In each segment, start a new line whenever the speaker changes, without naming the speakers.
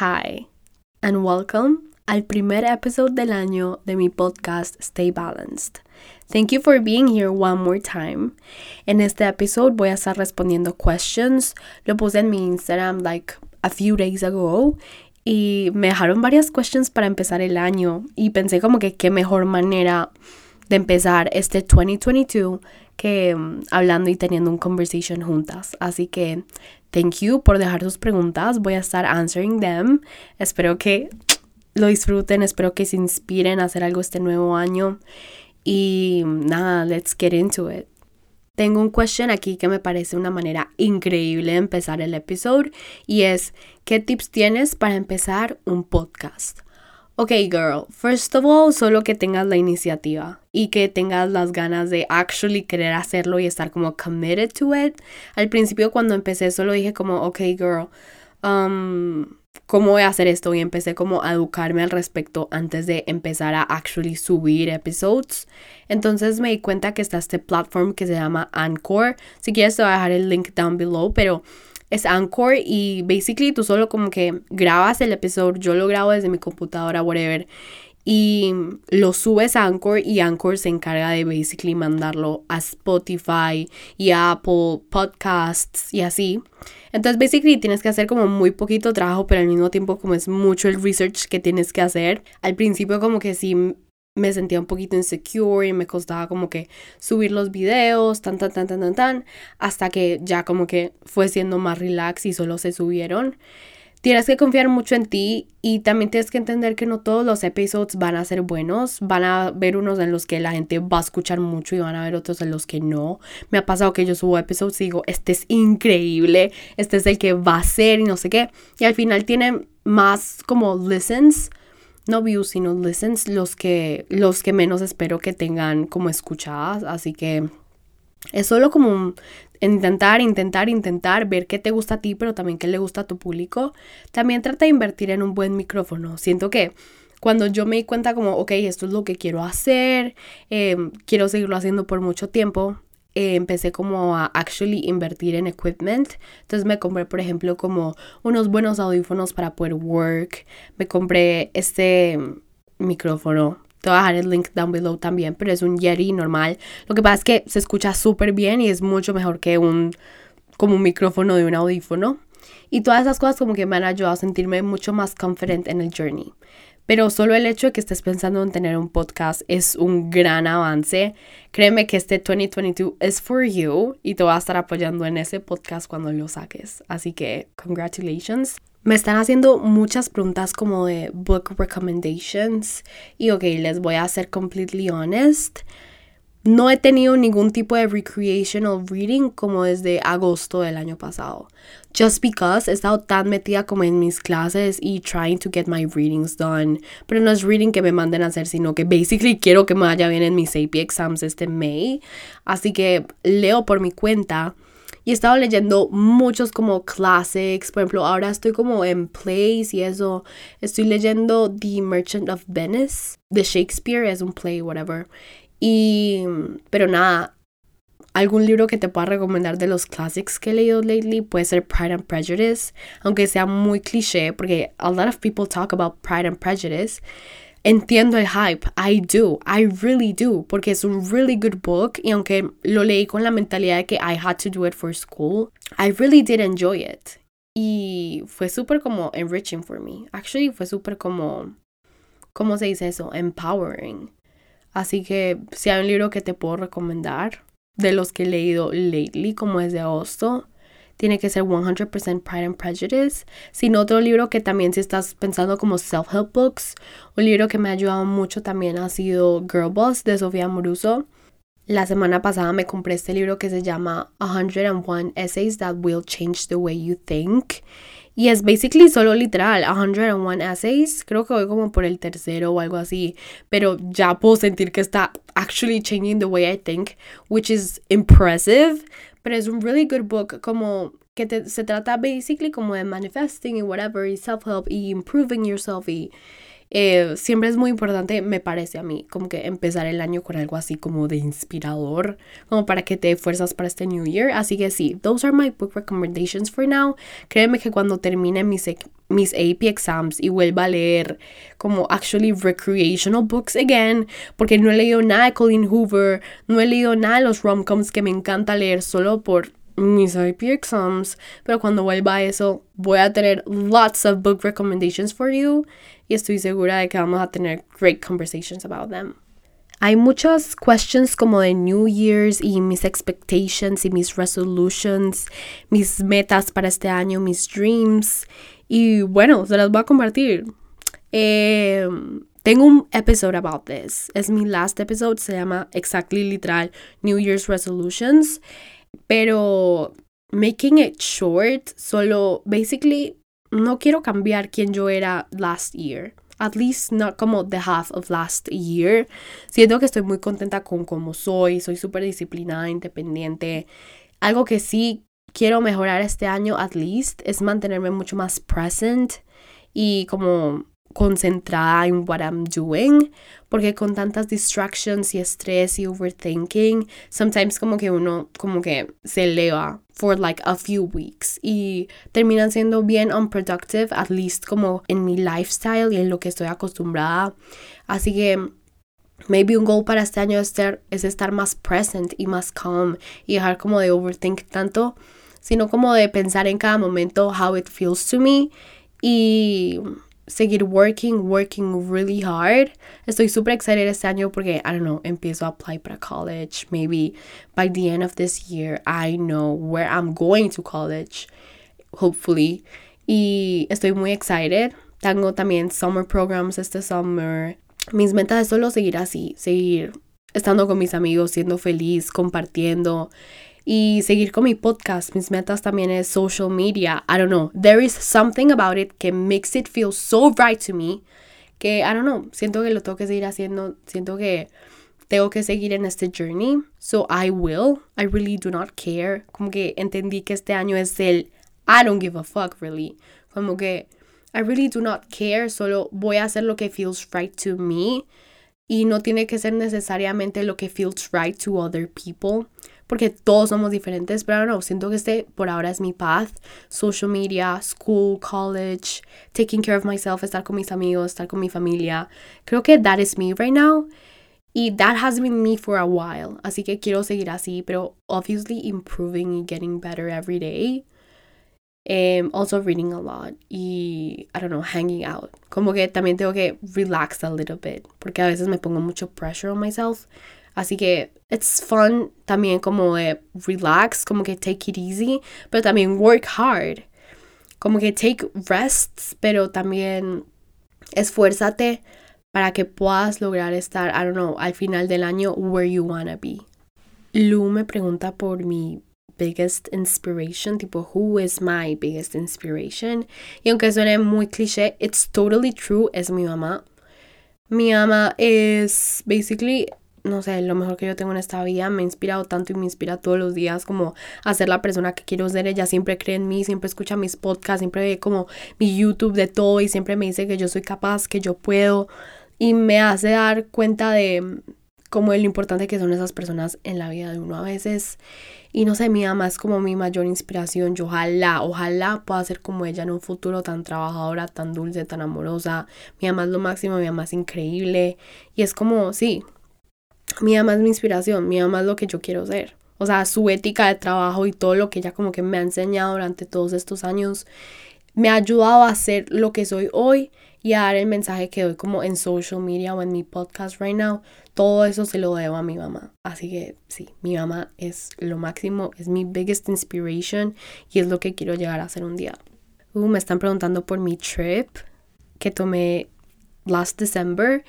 Hi, and welcome al primer episodio del año de mi podcast Stay Balanced. Thank you for being here one more time. En este episodio voy a estar respondiendo questions. Lo puse en mi Instagram like a few days ago y me dejaron varias questions para empezar el año y pensé como que qué mejor manera de empezar este 2022 que um, hablando y teniendo un conversation juntas. Así que thank you por dejar sus preguntas. Voy a estar answering them. Espero que lo disfruten, espero que se inspiren a hacer algo este nuevo año. Y nada, let's get into it. Tengo un question aquí que me parece una manera increíble de empezar el episodio y es, ¿qué tips tienes para empezar un podcast? Ok, girl, first of all, solo que tengas la iniciativa y que tengas las ganas de actually querer hacerlo y estar como committed to it. Al principio cuando empecé solo dije como, ok, girl, um, ¿cómo voy a hacer esto? Y empecé como a educarme al respecto antes de empezar a actually subir episodes. Entonces me di cuenta que está este platform que se llama Anchor. Si quieres te voy a dejar el link down below, pero es Anchor y basically tú solo como que grabas el episodio, yo lo grabo desde mi computadora, whatever, y lo subes a Anchor y Anchor se encarga de basically mandarlo a Spotify y Apple Podcasts y así. Entonces basically tienes que hacer como muy poquito trabajo, pero al mismo tiempo como es mucho el research que tienes que hacer. Al principio como que sí me sentía un poquito insecure y me costaba como que subir los videos, tan, tan, tan, tan, tan, tan, hasta que ya como que fue siendo más relax y solo se subieron. Tienes que confiar mucho en ti y también tienes que entender que no todos los episodios van a ser buenos. Van a haber unos en los que la gente va a escuchar mucho y van a haber otros en los que no. Me ha pasado que yo subo episodios y digo, este es increíble, este es el que va a ser y no sé qué. Y al final tiene más como listens no views, sino listens, los que, los que menos espero que tengan como escuchadas. Así que es solo como intentar, intentar, intentar ver qué te gusta a ti, pero también qué le gusta a tu público. También trata de invertir en un buen micrófono. Siento que cuando yo me di cuenta como, ok, esto es lo que quiero hacer, eh, quiero seguirlo haciendo por mucho tiempo, eh, empecé como a actually invertir en equipment. Entonces me compré, por ejemplo, como unos buenos audífonos para poder work. Me compré este micrófono. Te voy a dejar el link down below también, pero es un Yeti normal. Lo que pasa es que se escucha súper bien y es mucho mejor que un como un micrófono de un audífono. Y todas esas cosas como que me han ayudado a sentirme mucho más confident en el journey. Pero solo el hecho de que estés pensando en tener un podcast es un gran avance. Créeme que este 2022 es for you y te voy a estar apoyando en ese podcast cuando lo saques. Así que, congratulations. Me están haciendo muchas preguntas como de book recommendations y ok, les voy a ser completely honest. No he tenido ningún tipo de recreational reading como desde agosto del año pasado. Just because he estado tan metida como en mis clases y trying to get my readings done. Pero no es reading que me manden a hacer, sino que basically quiero que me vaya bien en mis AP exams este May. Así que leo por mi cuenta. Y he estado leyendo muchos como classics. Por ejemplo, ahora estoy como en plays y eso. Estoy leyendo The Merchant of Venice de Shakespeare. Es un play, whatever. Y, pero nada, algún libro que te pueda recomendar de los classics que he leído lately puede ser Pride and Prejudice, aunque sea muy cliché, porque a lot of people talk about Pride and Prejudice. Entiendo el hype, I do, I really do, porque es un really good book y aunque lo leí con la mentalidad de que I had to do it for school, I really did enjoy it. Y fue súper como enriching for me. Actually, fue súper como, ¿cómo se dice eso? Empowering. Así que si hay un libro que te puedo recomendar de los que he leído lately, como es de agosto, tiene que ser 100% Pride and Prejudice. Sin otro libro que también si estás pensando como self-help books, un libro que me ha ayudado mucho también ha sido Girl Boss de Sofía Moruso. La semana pasada me compré este libro que se llama 101 Essays That Will Change the Way You Think. Y es basically solo literal, 101 essays. Creo que voy como por el tercero o algo así. Pero ya puedo sentir que está actually changing the way I think, which is impressive. Pero es un really good book, como que se trata basically como de manifesting y whatever, self-help y improving yourself y eh, siempre es muy importante, me parece a mí, como que empezar el año con algo así como de inspirador, como para que te fuerzas para este New Year. Así que sí, those are my book recommendations for now. Créeme que cuando termine mis, mis AP exams y vuelva a leer como actually recreational books again, porque no he leído nada de Colleen Hoover, no he leído nada de los romcoms que me encanta leer solo por mis AP exams, pero cuando vuelva a eso voy a tener lots of book recommendations for you y estoy segura de que vamos a tener great conversations about them. Hay muchas questions como de New Year's y mis expectations y mis resolutions, mis metas para este año, mis dreams. Y bueno, se las voy a compartir. Eh, tengo un episode about this. Es mi last episode. Se llama exactly literal New Year's Resolutions. Pero making it short, solo basically no quiero cambiar quien yo era last year at least not como the half of last year. Siento que estoy muy contenta con cómo soy, soy súper disciplinada, independiente. Algo que sí quiero mejorar este año, at least, es mantenerme mucho más present y como concentrada en what I'm doing, porque con tantas distractions y estrés y overthinking, sometimes como que uno como que se eleva for like a few weeks y terminan siendo bien unproductive, at least como en mi lifestyle y en lo que estoy acostumbrada. Así que maybe un goal para este año es estar, es estar más present y más calm y dejar como de overthink tanto, sino como de pensar en cada momento how it feels to me y seguir working, working really hard. Estoy super excited este año porque, I don't know, empiezo a apply para college. Maybe by the end of this year, I know where I'm going to college, hopefully. Y estoy muy excited. Tengo también summer programs este summer. Mis metas es solo seguir así, seguir estando con mis amigos, siendo feliz, compartiendo y seguir con mi podcast. Mis metas también es social media. I don't know. There is something about it que makes it feel so right to me que, I don't know, siento que lo tengo que seguir haciendo. Siento que tengo que seguir en este journey. So I will. I really do not care. Como que entendí que este año es el I don't give a fuck, really. Como que I really do not care. Solo voy a hacer lo que feels right to me. Y no tiene que ser necesariamente lo que feels right to other people porque todos somos diferentes, pero no, siento que este por ahora es mi path. Social media, school, college, taking care of myself, estar con mis amigos, estar con mi familia. Creo que that is me right now. Y that has been me for a while. Así que quiero seguir así, pero obviously improving y getting better every day. Um, also reading a lot y, I don't know, hanging out. Como que también tengo que relax a little bit, porque a veces me pongo mucho pressure on myself. Así que it's fun también como relax, como que take it easy, pero también work hard. Como que take rests, pero también esfuérzate para que puedas lograr estar, I don't know, al final del año where you wanna be. Lu me pregunta por mi biggest inspiration, tipo, who is my biggest inspiration? Y aunque suene muy cliché, it's totally true, es mi mamá. Mi mamá es basically no sé, lo mejor que yo tengo en esta vida, me ha inspirado tanto y me inspira todos los días como a ser la persona que quiero ser. Ella siempre cree en mí, siempre escucha mis podcasts, siempre ve como mi YouTube de todo y siempre me dice que yo soy capaz, que yo puedo y me hace dar cuenta de como lo importante que son esas personas en la vida de uno a veces. Y no sé, mi mamá es como mi mayor inspiración. Yo ojalá, ojalá pueda ser como ella en un futuro tan trabajadora, tan dulce, tan amorosa. Mi mamá es lo máximo, mi mamá es increíble. Y es como, sí, mi mamá es mi inspiración, mi mamá es lo que yo quiero ser. O sea, su ética de trabajo y todo lo que ella como que me ha enseñado durante todos estos años me ha ayudado a ser lo que soy hoy y a dar el mensaje que doy como en social media o en mi podcast right now. Todo eso se lo debo a mi mamá. Así que sí, mi mamá es lo máximo, es mi biggest inspiration y es lo que quiero llegar a hacer un día. Uh, me están preguntando por mi trip que tomé last December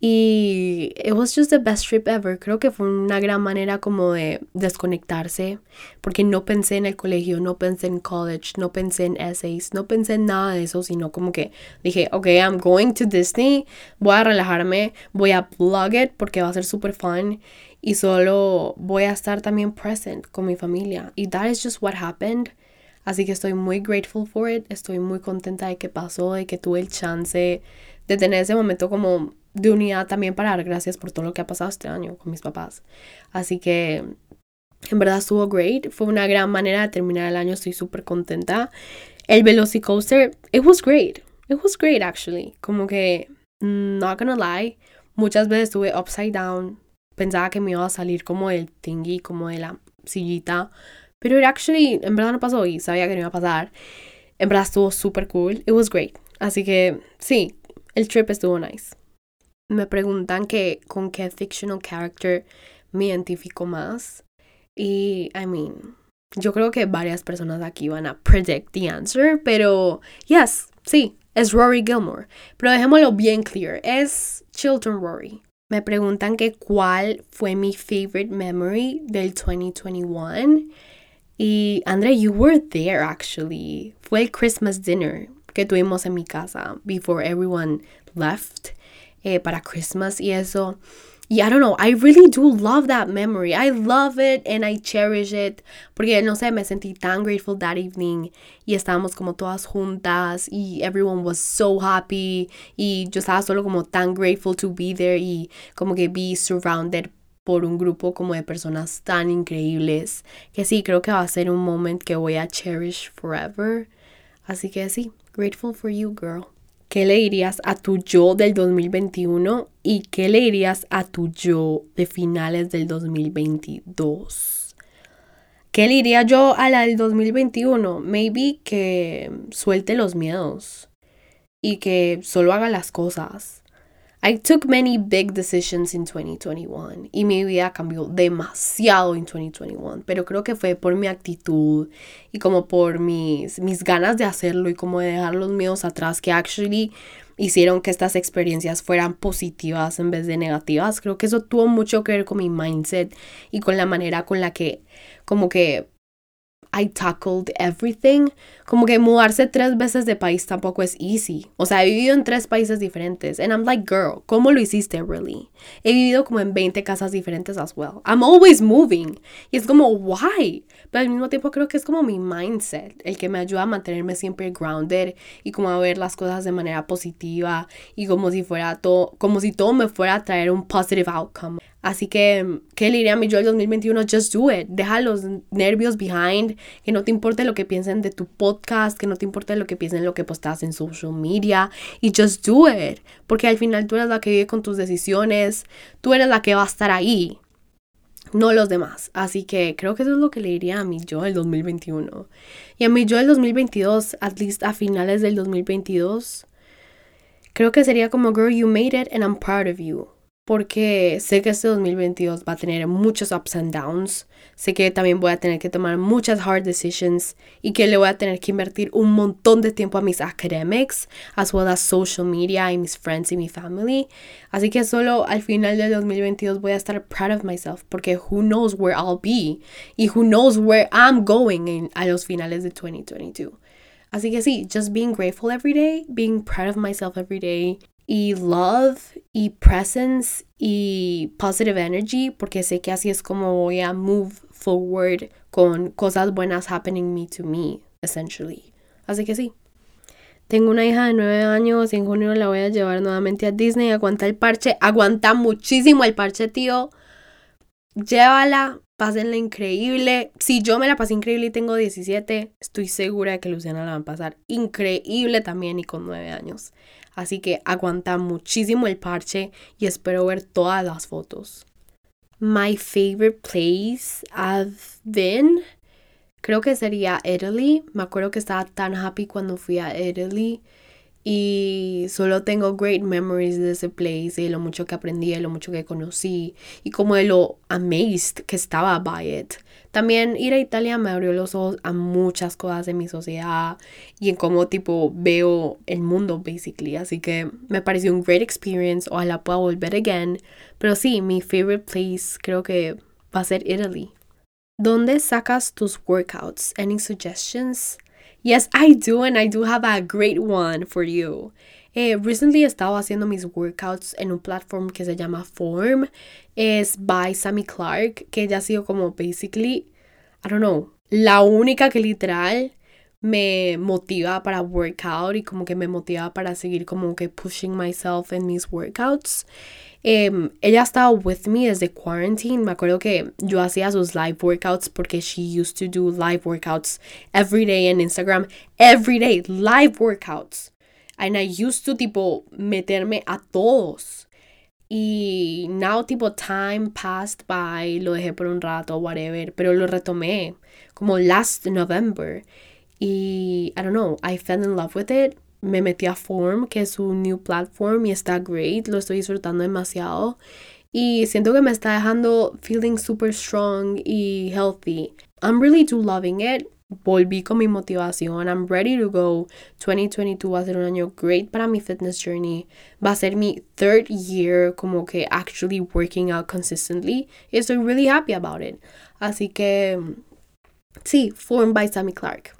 y it was just the best trip ever. Creo que fue una gran manera como de desconectarse, porque no pensé en el colegio, no pensé en college, no pensé en essays, no pensé en nada de eso, sino como que dije, ok, I'm going to Disney, voy a relajarme, voy a blog it porque va a ser super fun y solo voy a estar también present con mi familia. Y that is just what happened. Así que estoy muy grateful for it, estoy muy contenta de que pasó, de que tuve el chance de tener ese momento como de unidad también para dar gracias por todo lo que ha pasado este año con mis papás. Así que en verdad estuvo great, fue una gran manera de terminar el año, estoy súper contenta. El Velocicoaster, it was great. It was great actually. Como que, not gonna lie, muchas veces estuve upside down. Pensaba que me iba a salir como del thingy, como de la sillita. Pero it actually, en verdad no pasó y sabía que no iba a pasar. En verdad estuvo super cool. It was great. Así que sí, el trip estuvo nice. Me preguntan que con qué fictional character me identifico más. Y, I mean, yo creo que varias personas aquí van a predict the answer, pero yes, sí, es Rory Gilmore. Pero dejémoslo bien clear, es Chilton Rory. Me preguntan que cuál fue mi favorite memory del 2021. Y Andre, you were there actually. Fue el Christmas dinner que tuvimos en mi casa before everyone left eh, para Christmas y eso. Y I don't know, I really do love that memory. I love it and I cherish it. Porque no sé, me sentí tan grateful that evening. Y estábamos como todas juntas. Y everyone was so happy. Y yo estaba solo como tan grateful to be there. Y como que be surrounded por un grupo como de personas tan increíbles. Que sí, creo que va a ser un moment que voy a cherish forever. Así que sí, grateful for you, girl. ¿Qué le dirías a tu yo del 2021 y qué le dirías a tu yo de finales del 2022? ¿Qué le diría yo a la del 2021? Maybe que suelte los miedos y que solo haga las cosas. I took many big decisions in 2021 y mi vida cambió demasiado en 2021, pero creo que fue por mi actitud y como por mis, mis ganas de hacerlo y como de dejar los miedos atrás que actually hicieron que estas experiencias fueran positivas en vez de negativas. Creo que eso tuvo mucho que ver con mi mindset y con la manera con la que como que I tackled everything. Como que mudarse tres veces de país tampoco es easy. O sea, he vivido en tres países diferentes. And I'm like, girl, ¿cómo lo hiciste, really? He vivido como en 20 casas diferentes as well. I'm always moving. Y es como, why? Pero al mismo tiempo creo que es como mi mindset, el que me ayuda a mantenerme siempre grounded y como a ver las cosas de manera positiva y como si fuera todo, como si todo me fuera a traer un positive outcome. Así que, ¿qué le diría a mi yo del 2021? Just do it. Deja los nervios behind. Que no te importe lo que piensen de tu podcast. Que no te importe lo que piensen lo que postas en social media. Y just do it. Porque al final tú eres la que vive con tus decisiones. Tú eres la que va a estar ahí. No los demás. Así que creo que eso es lo que le diría a mi yo del 2021. Y a mi yo del 2022, at least a finales del 2022. Creo que sería como, girl, you made it and I'm proud of you porque sé que este 2022 va a tener muchos ups and downs. Sé que también voy a tener que tomar muchas hard decisions y que le voy a tener que invertir un montón de tiempo a mis academics, as well as social media y mis friends y mi family. Así que solo al final del 2022 voy a estar proud of myself porque who knows where I'll be y who knows where I'm going a los finales de 2022. Así que sí, just being grateful every day, being proud of myself every day y love y presence y positive energy porque sé que así es como voy a move forward con cosas buenas happening me to me essentially. Así que sí. Tengo una hija de 9 años y en junio la voy a llevar nuevamente a Disney. Aguanta el parche. Aguanta muchísimo el parche, tío. Llévala, pásenla increíble. Si yo me la pasé increíble y tengo 17, estoy segura de que Luciana la va a pasar increíble también y con 9 años. Así que aguanta muchísimo el parche y espero ver todas las fotos. My favorite place I've been, creo que sería Italy. Me acuerdo que estaba tan happy cuando fui a Italy y solo tengo great memories de ese place y de lo mucho que aprendí, de lo mucho que conocí y como de lo amazed que estaba by it. También ir a Italia me abrió los ojos a muchas cosas de mi sociedad y en cómo tipo veo el mundo basically. Así que me pareció un great experience. Ojalá pueda volver again. Pero sí, mi favorite place creo que va a ser Italy. ¿Dónde sacas tus workouts? Any suggestions? Yes, I do, and I do have a great one for you. Eh, recently he estado haciendo mis workouts en un platform que se llama Form. Es by Sammy Clark, que ya ha sido como basically, I don't know, la única que literal me motiva para workout y como que me motiva para seguir como que pushing myself in mis workouts. Um, ella estaba with me desde quarantine. Me acuerdo que yo hacía sus live workouts porque she used to do live workouts every day en Instagram. Every day, live workouts. And I used to tipo meterme a todos. Y now tipo time passed by, lo dejé por un rato, whatever, pero lo retomé como last November. Y I don't know, I fell in love with it. Me metí a Form, que es un new platform y está great, lo estoy disfrutando demasiado. Y siento que me está dejando feeling super strong y healthy. I'm really do loving it volví con mi motivación. I'm ready to go. 2022 va a ser un año great para mi fitness journey. Va a ser mi third year como que actually working out consistently. Y estoy really happy about it. Así que sí, Formed by Sammy Clark.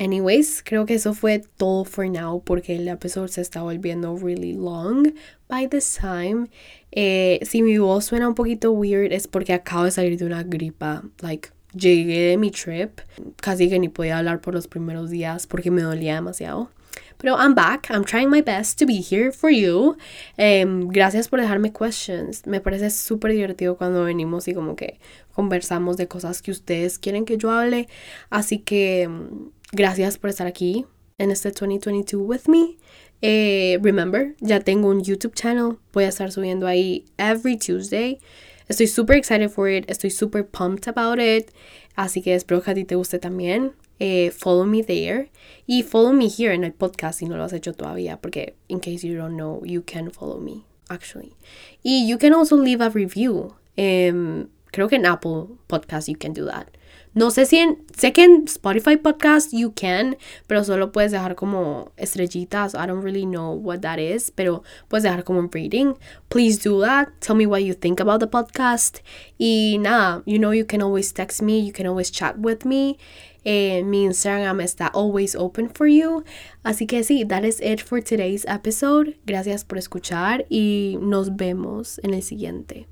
Anyways, creo que eso fue todo for now porque el episodio se está volviendo really long by this time. Eh, si mi voz suena un poquito weird es porque acabo de salir de una gripa. Like, llegué de mi trip, casi que ni podía hablar por los primeros días porque me dolía demasiado. Pero I'm back, I'm trying my best to be here for you. Em, gracias por dejarme questions. Me parece súper divertido cuando venimos y como que conversamos de cosas que ustedes quieren que yo hable. Así que em, gracias por estar aquí en este 2022 with me. Eh, remember, ya tengo un YouTube channel. Voy a estar subiendo ahí every Tuesday. Estoy super excited for it, estoy super pumped about it, así que espero que a ti te guste también. Eh, follow me there y follow me here en el podcast si no lo has hecho todavía, porque in case you don't know, you can follow me actually. Y you can also leave a review. Um, creo que en Apple Podcast you can do that. No sé si en, sé que en Spotify Podcast you can, pero solo puedes dejar como estrellitas. I don't really know what that is, pero puedes dejar como un rating. Please do that. Tell me what you think about the podcast. Y nada, you know you can always text me, you can always chat with me. Eh, mi Instagram está always open for you. Así que sí, that is it for today's episode. Gracias por escuchar y nos vemos en el siguiente.